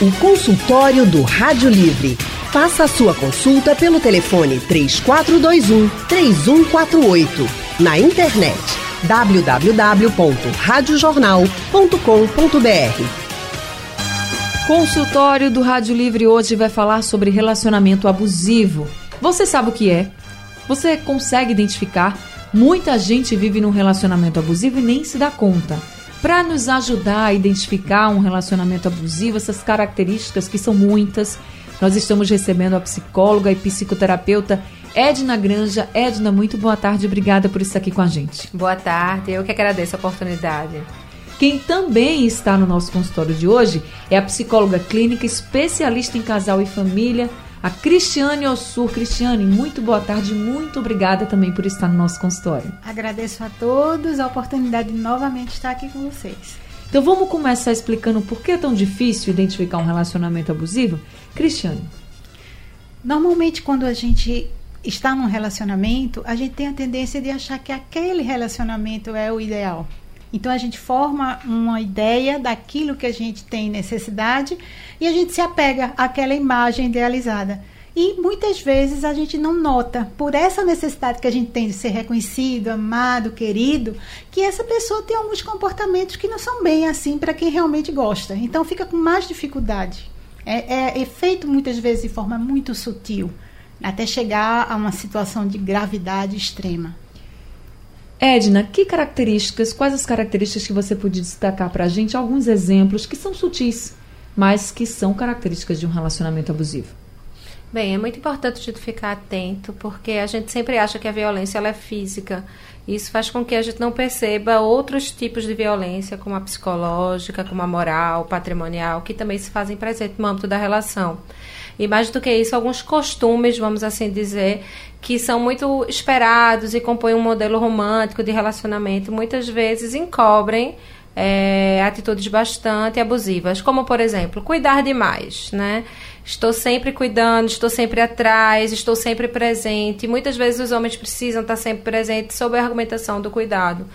O consultório do Rádio Livre. Faça a sua consulta pelo telefone 3421 3148. Na internet www.radiojornal.com.br. Consultório do Rádio Livre hoje vai falar sobre relacionamento abusivo. Você sabe o que é? Você consegue identificar? Muita gente vive num relacionamento abusivo e nem se dá conta. Para nos ajudar a identificar um relacionamento abusivo, essas características que são muitas, nós estamos recebendo a psicóloga e psicoterapeuta Edna Granja. Edna, muito boa tarde, obrigada por estar aqui com a gente. Boa tarde, eu que agradeço a oportunidade. Quem também está no nosso consultório de hoje é a psicóloga clínica especialista em casal e família, a Cristiane Ossur. Cristiane, muito boa tarde, muito obrigada também por estar no nosso consultório. Agradeço a todos a oportunidade de novamente estar aqui com vocês. Então vamos começar explicando por que é tão difícil identificar um relacionamento abusivo? Cristiane. Normalmente quando a gente está num relacionamento, a gente tem a tendência de achar que aquele relacionamento é o ideal. Então a gente forma uma ideia daquilo que a gente tem necessidade e a gente se apega àquela imagem idealizada. E muitas vezes a gente não nota, por essa necessidade que a gente tem de ser reconhecido, amado, querido, que essa pessoa tem alguns comportamentos que não são bem assim para quem realmente gosta. Então fica com mais dificuldade. É, é, é feito muitas vezes de forma muito sutil, até chegar a uma situação de gravidade extrema. Edna, que características, quais as características que você podia destacar para a gente? Alguns exemplos que são sutis, mas que são características de um relacionamento abusivo. Bem, é muito importante a gente ficar atento, porque a gente sempre acha que a violência ela é física. Isso faz com que a gente não perceba outros tipos de violência, como a psicológica, como a moral, patrimonial, que também se fazem presente no âmbito da relação. E mais do que isso, alguns costumes, vamos assim dizer, que são muito esperados e compõem um modelo romântico de relacionamento, muitas vezes encobrem é, atitudes bastante abusivas, como por exemplo, cuidar demais, né? Estou sempre cuidando, estou sempre atrás, estou sempre presente. Muitas vezes os homens precisam estar sempre presentes sob a argumentação do cuidado.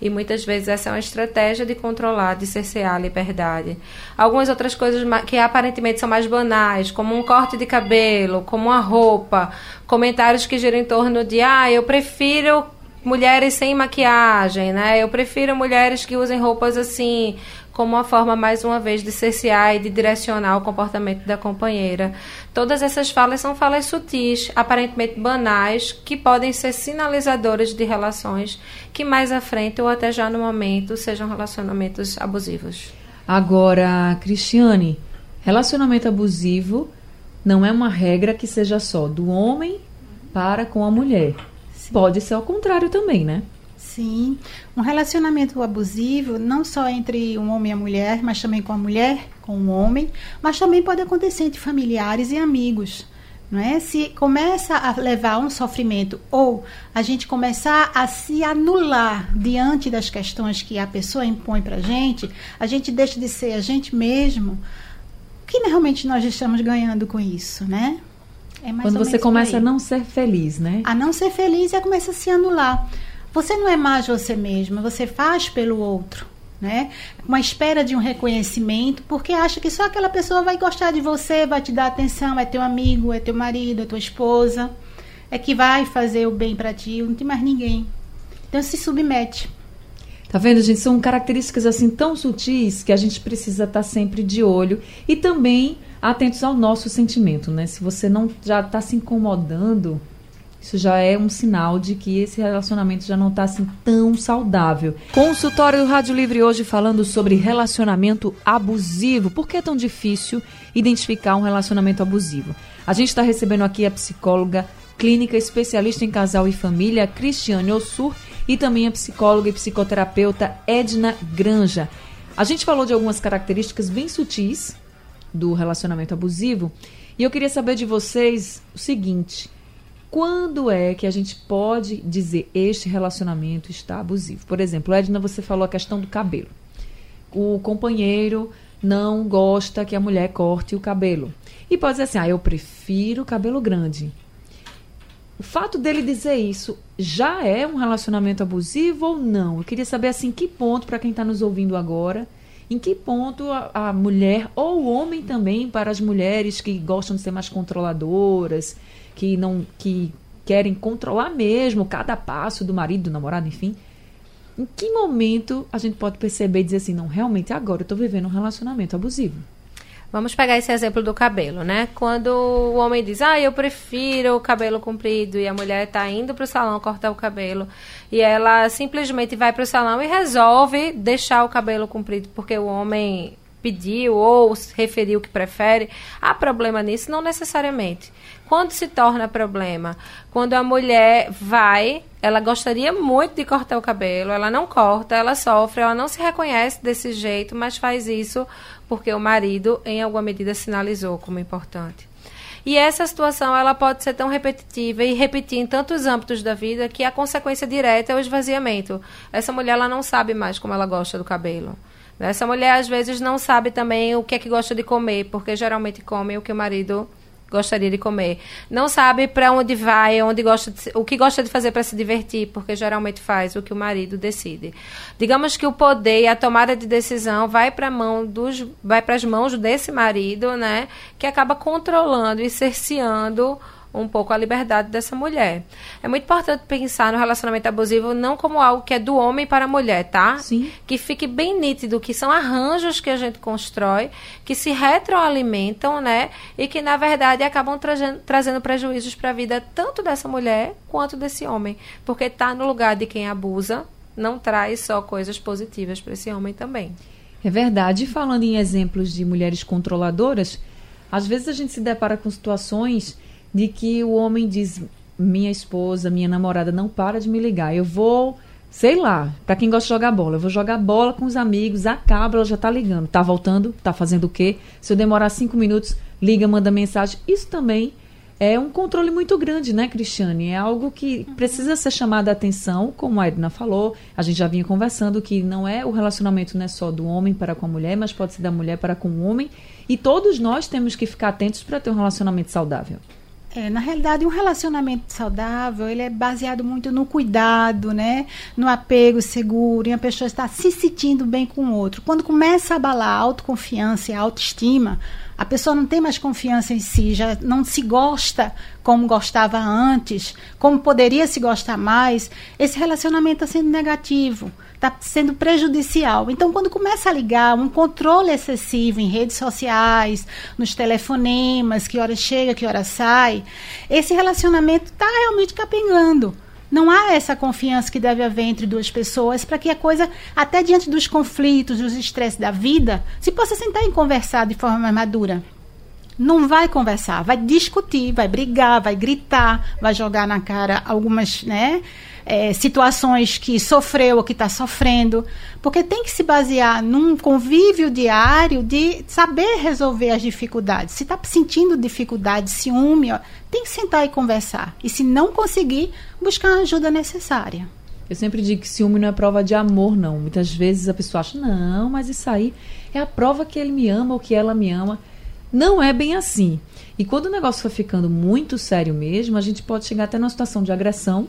E muitas vezes essa é uma estratégia de controlar, de cercear a liberdade. Algumas outras coisas que aparentemente são mais banais, como um corte de cabelo, como uma roupa, comentários que giram em torno de, ah, eu prefiro mulheres sem maquiagem, né? Eu prefiro mulheres que usem roupas assim, como uma forma, mais uma vez, de cercear e de direcionar o comportamento da companheira. Todas essas falas são falas sutis, aparentemente banais, que podem ser sinalizadoras de relações que mais à frente ou até já no momento sejam relacionamentos abusivos. Agora, Cristiane, relacionamento abusivo não é uma regra que seja só do homem para com a mulher. Sim. Pode ser ao contrário também, né? Sim. Um relacionamento abusivo, não só entre um homem e a mulher, mas também com a mulher, com o homem, mas também pode acontecer entre familiares e amigos. Não é? Se começa a levar a um sofrimento ou a gente começar a se anular diante das questões que a pessoa impõe para a gente, a gente deixa de ser a gente mesmo. O que realmente nós estamos ganhando com isso, né? É Quando você começa a não ser feliz, né? A não ser feliz e começa a se anular. Você não é mais você mesma, você faz pelo outro. Né? Uma espera de um reconhecimento, porque acha que só aquela pessoa vai gostar de você, vai te dar atenção, é teu amigo, é teu marido, é tua esposa, é que vai fazer o bem para ti, não tem mais ninguém. Então se submete. Tá vendo, gente? São características assim tão sutis que a gente precisa estar tá sempre de olho e também atentos ao nosso sentimento, né? Se você não já está se incomodando isso já é um sinal de que esse relacionamento já não está assim tão saudável. Consultório do Rádio Livre hoje falando sobre relacionamento abusivo. Por que é tão difícil identificar um relacionamento abusivo? A gente está recebendo aqui a psicóloga clínica especialista em casal e família, Cristiane Ossur, e também a psicóloga e psicoterapeuta Edna Granja. A gente falou de algumas características bem sutis do relacionamento abusivo e eu queria saber de vocês o seguinte: quando é que a gente pode dizer este relacionamento está abusivo? Por exemplo, Edna, você falou a questão do cabelo. O companheiro não gosta que a mulher corte o cabelo. E pode dizer assim: ah, eu prefiro cabelo grande. O fato dele dizer isso já é um relacionamento abusivo ou não? Eu queria saber assim que ponto para quem está nos ouvindo agora Em que ponto a, a mulher, ou o homem também, para as mulheres que gostam de ser mais controladoras, que não que querem controlar mesmo cada passo do marido, do namorado, enfim. Em que momento a gente pode perceber e dizer assim, não, realmente agora eu estou vivendo um relacionamento abusivo? Vamos pegar esse exemplo do cabelo, né? Quando o homem diz, ah, eu prefiro o cabelo comprido, e a mulher está indo para o salão cortar o cabelo, e ela simplesmente vai para o salão e resolve deixar o cabelo comprido, porque o homem pediu ou referiu que prefere, há problema nisso? Não necessariamente. Quando se torna problema? Quando a mulher vai, ela gostaria muito de cortar o cabelo, ela não corta, ela sofre, ela não se reconhece desse jeito, mas faz isso porque o marido, em alguma medida, sinalizou como importante. E essa situação ela pode ser tão repetitiva e repetir em tantos âmbitos da vida que a consequência direta é o esvaziamento. Essa mulher ela não sabe mais como ela gosta do cabelo. Essa mulher às vezes não sabe também o que é que gosta de comer, porque geralmente come o que o marido gostaria de comer. Não sabe para onde vai, onde gosta de, o que gosta de fazer para se divertir, porque geralmente faz o que o marido decide. Digamos que o poder e a tomada de decisão vai para mão dos vai para as mãos desse marido, né, que acaba controlando e cerceando um pouco a liberdade dessa mulher. É muito importante pensar no relacionamento abusivo não como algo que é do homem para a mulher, tá? Sim. Que fique bem nítido que são arranjos que a gente constrói, que se retroalimentam, né? E que, na verdade, acabam trazendo, trazendo prejuízos para a vida tanto dessa mulher quanto desse homem. Porque está no lugar de quem abusa, não traz só coisas positivas para esse homem também. É verdade. Falando em exemplos de mulheres controladoras, às vezes a gente se depara com situações de que o homem diz: minha esposa, minha namorada não para de me ligar. Eu vou, sei lá, para quem gosta de jogar bola, eu vou jogar bola com os amigos, acaba, ela já tá ligando. Tá voltando? Tá fazendo o quê? Se eu demorar cinco minutos, liga, manda mensagem. Isso também é um controle muito grande, né, Cristiane? É algo que precisa ser chamado a atenção, como a Edna falou, a gente já vinha conversando que não é o relacionamento não é só do homem para com a mulher, mas pode ser da mulher para com o homem, e todos nós temos que ficar atentos para ter um relacionamento saudável. É, na realidade, um relacionamento saudável, ele é baseado muito no cuidado, né? No apego seguro, em a pessoa estar se sentindo bem com o outro. Quando começa a abalar a autoconfiança e a autoestima, a pessoa não tem mais confiança em si, já não se gosta como gostava antes, como poderia se gostar mais, esse relacionamento está sendo negativo está sendo prejudicial. Então, quando começa a ligar um controle excessivo em redes sociais, nos telefonemas, que hora chega, que hora sai, esse relacionamento está realmente capengando. Não há essa confiança que deve haver entre duas pessoas para que a coisa, até diante dos conflitos, dos estresses da vida, se possa sentar e conversar de forma mais madura. Não vai conversar, vai discutir, vai brigar, vai gritar, vai jogar na cara algumas, né? É, situações que sofreu ou que está sofrendo, porque tem que se basear num convívio diário de saber resolver as dificuldades. Se está sentindo dificuldade, ciúme, ó, tem que sentar e conversar. E se não conseguir, buscar a ajuda necessária. Eu sempre digo que ciúme não é prova de amor, não. Muitas vezes a pessoa acha, não, mas isso aí é a prova que ele me ama ou que ela me ama. Não é bem assim. E quando o negócio for ficando muito sério mesmo, a gente pode chegar até numa situação de agressão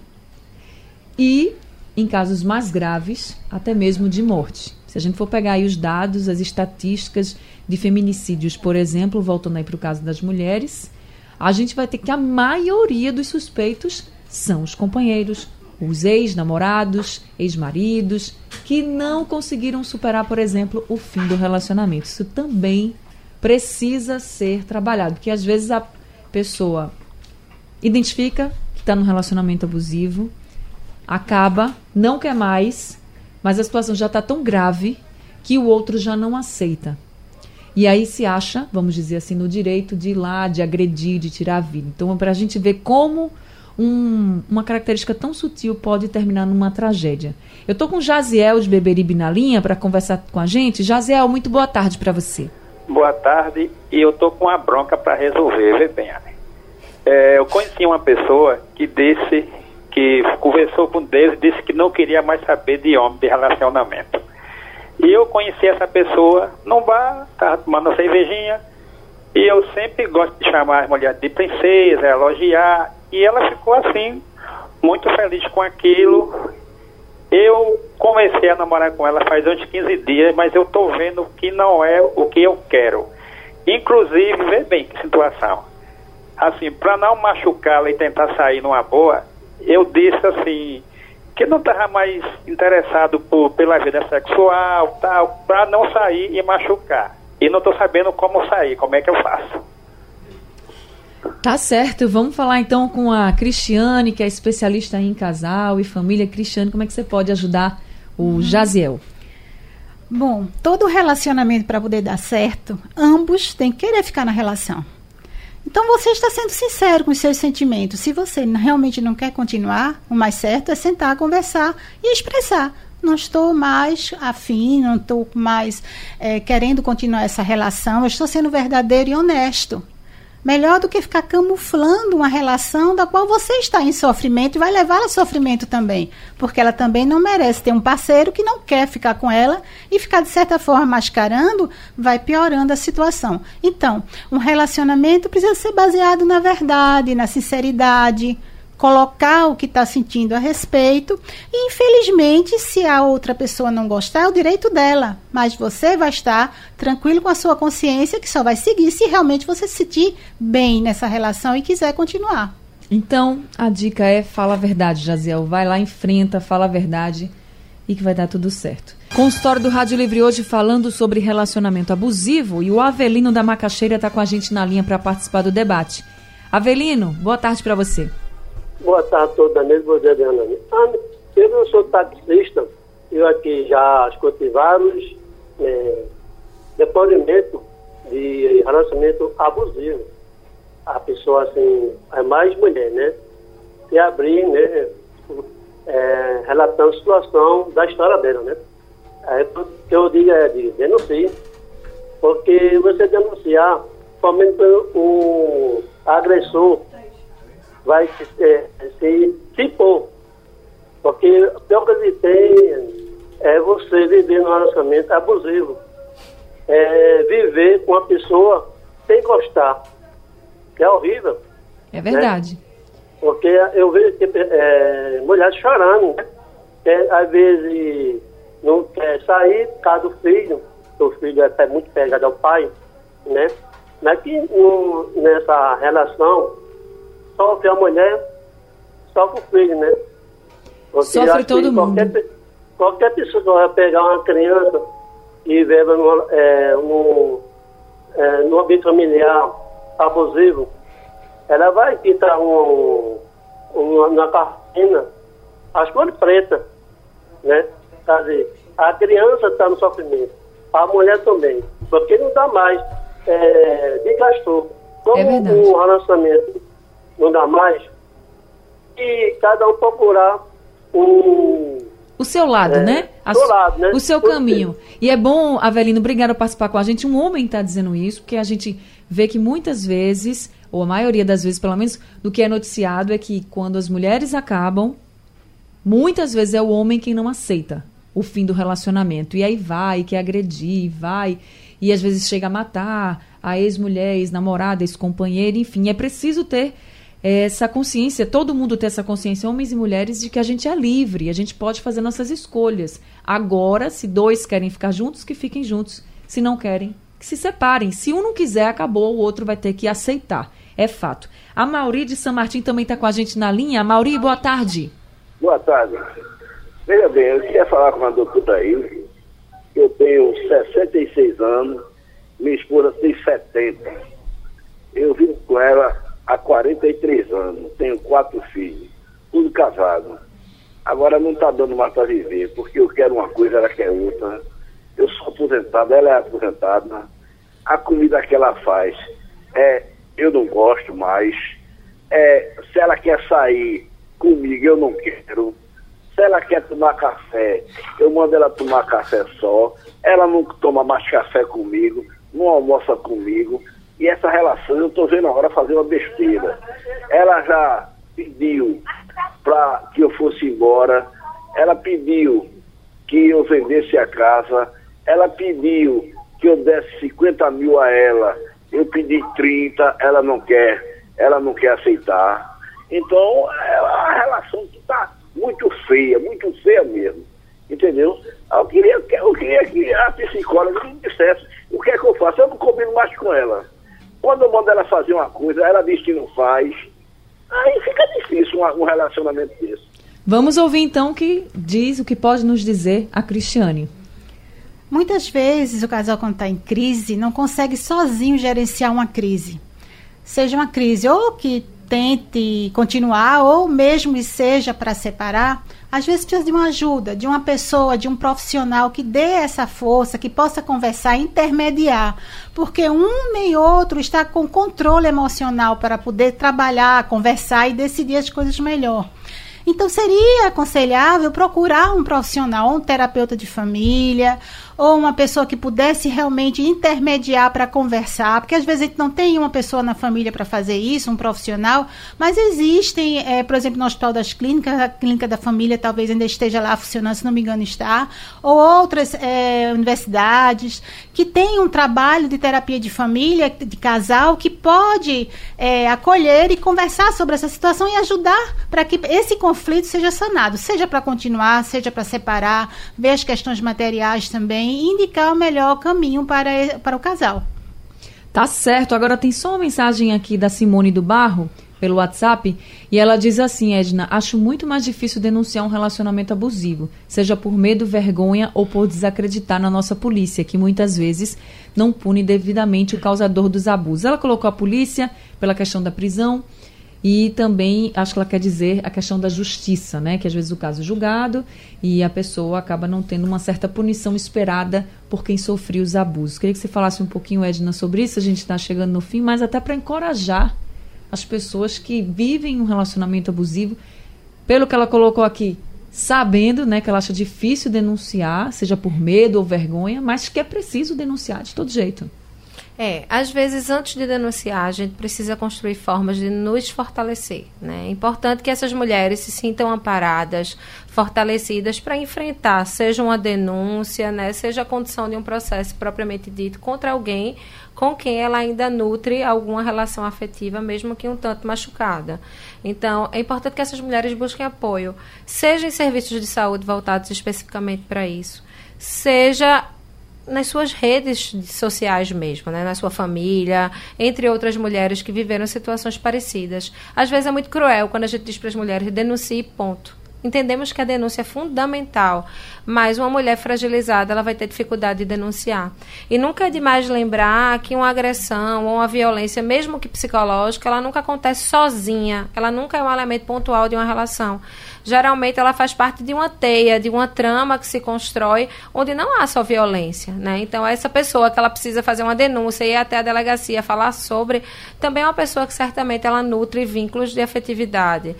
e, em casos mais graves, até mesmo de morte. Se a gente for pegar aí os dados, as estatísticas de feminicídios, por exemplo, voltando aí para o caso das mulheres, a gente vai ter que a maioria dos suspeitos são os companheiros, os ex-namorados, ex-maridos, que não conseguiram superar, por exemplo, o fim do relacionamento. Isso também precisa ser trabalhado, porque às vezes a pessoa identifica que está num relacionamento abusivo, acaba, não quer mais, mas a situação já está tão grave que o outro já não aceita. E aí se acha, vamos dizer assim, no direito de ir lá, de agredir, de tirar a vida. Então, para a gente ver como um, uma característica tão sutil pode terminar numa tragédia. Eu estou com Jaziel de Beberibe na linha para conversar com a gente. Jaziel, muito boa tarde para você. Boa tarde, e eu estou com uma bronca para resolver, vê bem. É, eu conheci uma pessoa que disse que conversou com Deus e disse que não queria mais saber de homem, de relacionamento. E eu conheci essa pessoa num bar, estava tomando cervejinha, e eu sempre gosto de chamar as mulheres de princesa, elogiar, e ela ficou assim, muito feliz com aquilo. Eu comecei a namorar com ela faz uns 15 dias, mas eu tô vendo que não é o que eu quero. Inclusive, vê bem que situação. Assim, para não machucá-la e tentar sair numa boa, eu disse assim, que não estava mais interessado por, pela vida sexual, tal, para não sair e machucar. E não estou sabendo como sair, como é que eu faço. Tá certo, vamos falar então com a Cristiane, que é especialista em casal e família. Cristiane, como é que você pode ajudar o Jaziel? Bom, todo relacionamento para poder dar certo, ambos têm que querer ficar na relação. Então você está sendo sincero com os seus sentimentos. Se você realmente não quer continuar, o mais certo é sentar, conversar e expressar. Não estou mais afim, não estou mais é, querendo continuar essa relação, eu estou sendo verdadeiro e honesto. Melhor do que ficar camuflando uma relação da qual você está em sofrimento e vai levar a sofrimento também. Porque ela também não merece ter um parceiro que não quer ficar com ela e ficar, de certa forma, mascarando, vai piorando a situação. Então, um relacionamento precisa ser baseado na verdade, na sinceridade, colocar o que está sentindo a respeito. E, infelizmente, se a outra pessoa não gostar, é o direito dela. Mas você vai estar tranquilo com a sua consciência, que só vai seguir se realmente você se sentir bem nessa relação e quiser continuar. Então, a dica é fala a verdade, Jaziel. Vai lá, enfrenta, fala a verdade e que vai dar tudo certo. Consultório do Rádio Livre hoje falando sobre relacionamento abusivo e o Avelino da Macaxeira está com a gente na linha para participar do debate. Avelino, boa tarde para você. Boa tarde a todos, Ana. Ah, eu não sou taxista, eu aqui já escutei vários é, depoimentos de relacionamento abusivo. A pessoa, assim, é mais mulher, né? E abrir, né? É, relatando a situação da história dela, né? O que eu digo é de denuncie. Porque você denunciar, somente o agressor vai é, se, se impor. Porque o pior que ele tem é você viver num relacionamento abusivo. É viver com uma pessoa sem gostar. Que é horrível. É verdade. Né? Porque eu vejo é, mulheres chorando, né? Que, às vezes não quer sair por causa do filho, o filho é muito pegado ao pai, né? Mas que um, nessa relação sofre a mulher, sofre o filho, né? Porque sofre todo mundo. Qualquer pessoa vai pegar uma criança e vive no, é, no, é, ambiente familiar abusivo, ela vai pintar um, um, na cartina as cores pretas, né? Quer dizer, a criança está no sofrimento, a mulher também, porque não dá mais é, de gastou. Como é um relacionamento não dá mais, e cada um procurar um. O seu lado, é, né? A, lado, né? O seu caminho. E é bom, Avelino, obrigado por participar com a gente. Um homem está dizendo isso, porque a gente vê que muitas vezes, ou a maioria das vezes, pelo menos, do que é noticiado é que quando as mulheres acabam, muitas vezes é o homem quem não aceita o fim do relacionamento. E aí vai, quer agredir, vai, e às vezes chega a matar a ex-mulher, ex-namorada, ex-companheira, enfim. É preciso ter essa consciência, todo mundo ter essa consciência, homens e mulheres, de que a gente é livre, a gente pode fazer nossas escolhas. Agora, se dois querem ficar juntos, que fiquem juntos. Se não querem, que se separem. Se um não quiser, acabou, o outro vai ter que aceitar. É fato. A Mauri de São Martin também está com a gente na linha. Mauri, boa tarde. Boa tarde. Veja bem, eu queria falar com a doutora aí. Eu tenho 66 anos, minha esposa tem 70. Eu vivo com ela 43 anos, tenho quatro filhos, tudo casado. Agora não está dando mais para viver, porque eu quero uma coisa, ela quer outra. Eu sou aposentado, ela é aposentada. A comida que ela faz, é, eu não gosto mais. É, se ela quer sair comigo, eu não quero. Se ela quer tomar café, eu mando ela tomar café só. Ela não toma mais café comigo, não almoça comigo. E essa relação, eu estou vendo a hora fazer uma besteira. Ela já pediu para que eu fosse embora, ela pediu que eu vendesse a casa, ela pediu que eu desse 50 mil a ela, eu pedi 30, ela não quer, ela não quer aceitar. Então, é relação que está muito feia, muito feia mesmo. Entendeu? Eu queria, eu queria que a psicóloga me dissesse o que é que eu faço. Eu não combino mais com ela. Quando eu mando ela fazer uma coisa, ela diz que não faz. Aí fica difícil um, um relacionamento desse. Vamos ouvir então o que diz, o que pode nos dizer a Cristiane. Muitas vezes o casal, quando está em crise, não consegue sozinho gerenciar uma crise. Seja uma crise ou que tente continuar, ou mesmo seja para separar, às vezes precisa de uma ajuda, de uma pessoa, de um profissional que dê essa força, que possa conversar, intermediar, porque um nem outro está com controle emocional para poder trabalhar, conversar e decidir as coisas melhor. Então seria aconselhável procurar um profissional, um terapeuta de família, ou uma pessoa que pudesse realmente intermediar para conversar, porque às vezes a gente não tem uma pessoa na família para fazer isso, um profissional, mas existem, é, por exemplo, no Hospital das Clínicas, a Clínica da Família talvez ainda esteja lá funcionando, se não me engano está, ou outras é, universidades que têm um trabalho de terapia de família, de casal, que pode é, acolher e conversar sobre essa situação e ajudar para que esse conflito seja sanado, seja para continuar, seja para separar, ver as questões materiais também também indicar o melhor caminho para, para o casal. Tá certo. Agora tem só uma mensagem aqui da Simone do Barro pelo WhatsApp e ela diz assim, Edna, acho muito mais difícil denunciar um relacionamento abusivo, seja por medo, vergonha ou por desacreditar na nossa polícia, que muitas vezes não pune devidamente o causador dos abusos. Ela colocou a polícia pela questão da prisão, e também, acho que ela quer dizer a questão da justiça, né? Que às vezes o caso é julgado e a pessoa acaba não tendo uma certa punição esperada por quem sofreu os abusos. Queria que você falasse um pouquinho, Edna, sobre isso. A gente está chegando no fim, mas até para encorajar as pessoas que vivem um relacionamento abusivo, pelo que ela colocou aqui, sabendo né, que ela acha difícil denunciar, seja por medo ou vergonha, mas que é preciso denunciar de todo jeito. É, às vezes antes de denunciar, a gente precisa construir formas de nos fortalecer. Né? É importante que essas mulheres se sintam amparadas, fortalecidas para enfrentar, seja uma denúncia, né, seja a condição de um processo propriamente dito contra alguém com quem ela ainda nutre alguma relação afetiva, mesmo que um tanto machucada. Então, é importante que essas mulheres busquem apoio, seja em serviços de saúde voltados especificamente para isso, seja nas suas redes sociais mesmo, né? na sua família, entre outras mulheres que viveram situações parecidas. Às vezes é muito cruel quando a gente diz para as mulheres denuncie ponto. Entendemos que a denúncia é fundamental, mas uma mulher fragilizada ela vai ter dificuldade de denunciar. E nunca é demais lembrar que uma agressão ou uma violência, mesmo que psicológica, ela nunca acontece sozinha. Ela nunca é um elemento pontual de uma relação geralmente ela faz parte de uma teia, de uma trama que se constrói, onde não há só violência, né? Então, essa pessoa que ela precisa fazer uma denúncia e ir até a delegacia falar sobre, também é uma pessoa que certamente ela nutre vínculos de afetividade.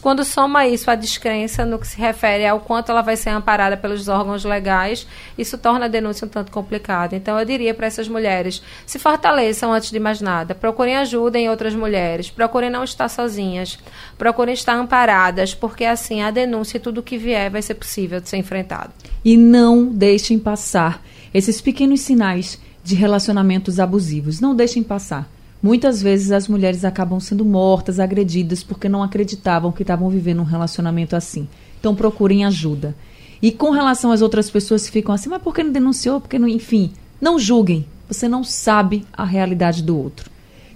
Quando soma isso a descrença no que se refere ao quanto ela vai ser amparada pelos órgãos legais, isso torna a denúncia um tanto complicada. Então, eu diria para essas mulheres, se fortaleçam antes de mais nada, procurem ajuda em outras mulheres, procurem não estar sozinhas, procurem estar amparadas, porque porque assim a denúncia e tudo que vier vai ser possível de ser enfrentado. E não deixem passar esses pequenos sinais de relacionamentos abusivos. Não deixem passar. Muitas vezes as mulheres acabam sendo mortas, agredidas, porque não acreditavam que estavam vivendo um relacionamento assim. Então procurem ajuda. E com relação às outras pessoas que ficam assim, mas por que não denunciou? Porque não, enfim, não julguem. Você não sabe a realidade do outro.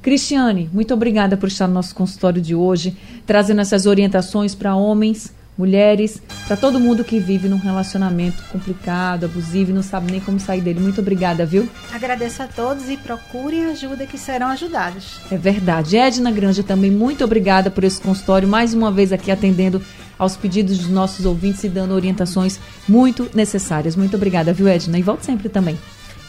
Cristiane, muito obrigada por estar no nosso consultório de hoje, trazendo essas orientações para homens, mulheres, para todo mundo que vive num relacionamento complicado, abusivo e não sabe nem como sair dele. Muito obrigada, viu? Agradeço a todos e procurem ajuda que serão ajudados. É verdade. Edna Granja também, muito obrigada por esse consultório, mais uma vez aqui atendendo aos pedidos dos nossos ouvintes e dando orientações muito necessárias. Muito obrigada, viu, Edna? E volte sempre também.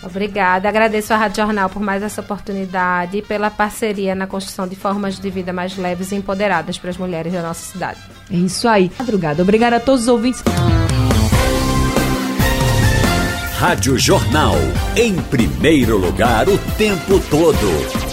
Obrigada. Agradeço à Rádio Jornal por mais essa oportunidade e pela parceria na construção de formas de vida mais leves e empoderadas para as mulheres da nossa cidade. É isso aí. Madrugada. Obrigada a todos os ouvintes. Rádio Jornal. Em primeiro lugar, o tempo todo.